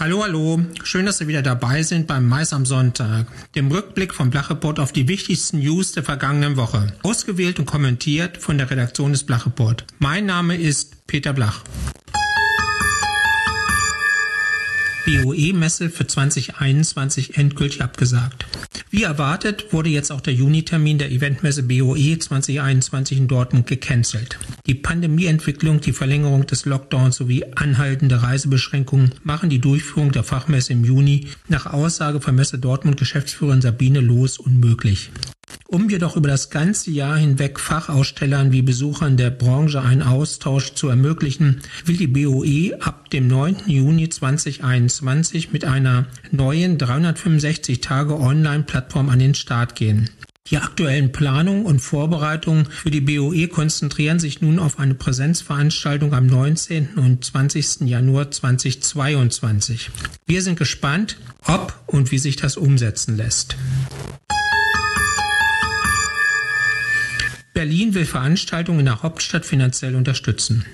Hallo, hallo. Schön, dass Sie wieder dabei sind beim Mais am Sonntag, dem Rückblick vom Blachreport auf die wichtigsten News der vergangenen Woche. Ausgewählt und kommentiert von der Redaktion des Blachreport. Mein Name ist Peter Blach. BOE-Messe für 2021 endgültig abgesagt. Wie erwartet wurde jetzt auch der Juni-Termin der Eventmesse BOE 2021 in Dortmund gecancelt. Die Pandemieentwicklung, die Verlängerung des Lockdowns sowie anhaltende Reisebeschränkungen machen die Durchführung der Fachmesse im Juni nach Aussage von Messe Dortmund Geschäftsführerin Sabine Loos unmöglich. Um jedoch über das ganze Jahr hinweg Fachausstellern wie Besuchern der Branche einen Austausch zu ermöglichen, will die BOE ab dem 9. Juni 2021 mit einer neuen 365 Tage Online-Plattform an den Start gehen. Die aktuellen Planungen und Vorbereitungen für die BOE konzentrieren sich nun auf eine Präsenzveranstaltung am 19. und 20. Januar 2022. Wir sind gespannt, ob und wie sich das umsetzen lässt. Berlin will Veranstaltungen in der Hauptstadt finanziell unterstützen.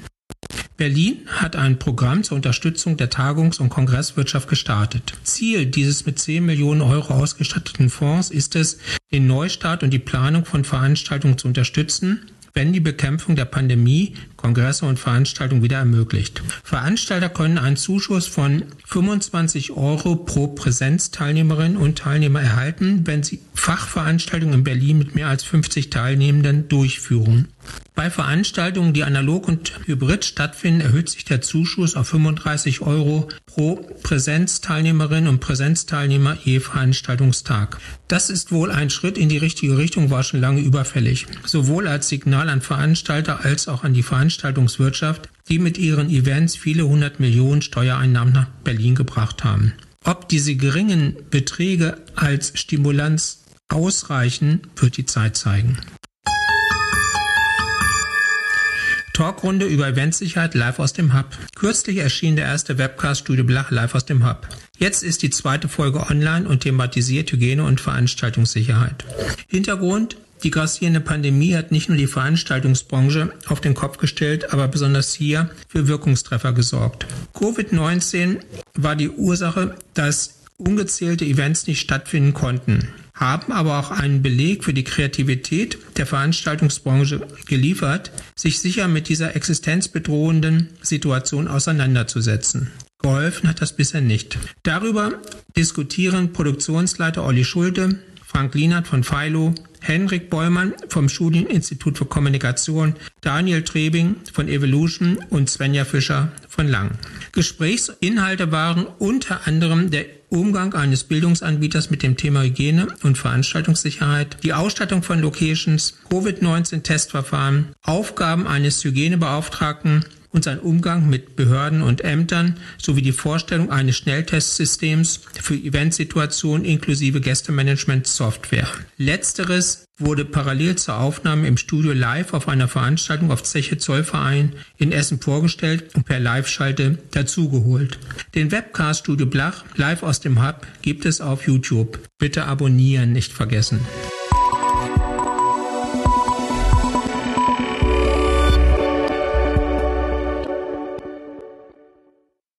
Berlin hat ein Programm zur Unterstützung der Tagungs- und Kongresswirtschaft gestartet. Ziel dieses mit 10 Millionen Euro ausgestatteten Fonds ist es, den Neustart und die Planung von Veranstaltungen zu unterstützen, wenn die Bekämpfung der Pandemie Kongresse und Veranstaltungen wieder ermöglicht. Veranstalter können einen Zuschuss von 25 Euro pro Präsenzteilnehmerin und Teilnehmer erhalten, wenn sie Fachveranstaltungen in Berlin mit mehr als 50 Teilnehmenden durchführen. Bei Veranstaltungen, die analog und hybrid stattfinden, erhöht sich der Zuschuss auf 35 Euro pro Präsenzteilnehmerin und Präsenzteilnehmer je Veranstaltungstag. Das ist wohl ein Schritt in die richtige Richtung, war schon lange überfällig. Sowohl als Signal an Veranstalter als auch an die Veranstaltungswirtschaft, die mit ihren Events viele hundert Millionen Steuereinnahmen nach Berlin gebracht haben. Ob diese geringen Beträge als Stimulanz ausreichen, wird die Zeit zeigen. Talkrunde über Eventsicherheit live aus dem Hub. Kürzlich erschien der erste Webcast Studio Blach live aus dem Hub. Jetzt ist die zweite Folge online und thematisiert Hygiene und Veranstaltungssicherheit. Hintergrund die grassierende Pandemie hat nicht nur die Veranstaltungsbranche auf den Kopf gestellt, aber besonders hier für Wirkungstreffer gesorgt. Covid-19 war die Ursache, dass ungezählte Events nicht stattfinden konnten haben aber auch einen Beleg für die Kreativität der Veranstaltungsbranche geliefert, sich sicher mit dieser existenzbedrohenden Situation auseinanderzusetzen. Geholfen hat das bisher nicht. Darüber diskutieren Produktionsleiter Olli Schulte, Frank Lienert von Philo, Henrik Beumann vom Studieninstitut für Kommunikation, Daniel Trebing von Evolution und Svenja Fischer von Lang. Gesprächsinhalte waren unter anderem der Umgang eines Bildungsanbieters mit dem Thema Hygiene und Veranstaltungssicherheit, die Ausstattung von Locations, Covid-19-Testverfahren, Aufgaben eines Hygienebeauftragten und sein Umgang mit Behörden und Ämtern sowie die Vorstellung eines Schnelltestsystems für Eventsituationen inklusive Gästemanagement-Software. Letzteres wurde parallel zur Aufnahme im Studio live auf einer Veranstaltung auf Zeche Zollverein in Essen vorgestellt und per Live-Schalte dazugeholt. Den Webcast Studio Blach live aus dem Hub gibt es auf YouTube. Bitte abonnieren nicht vergessen.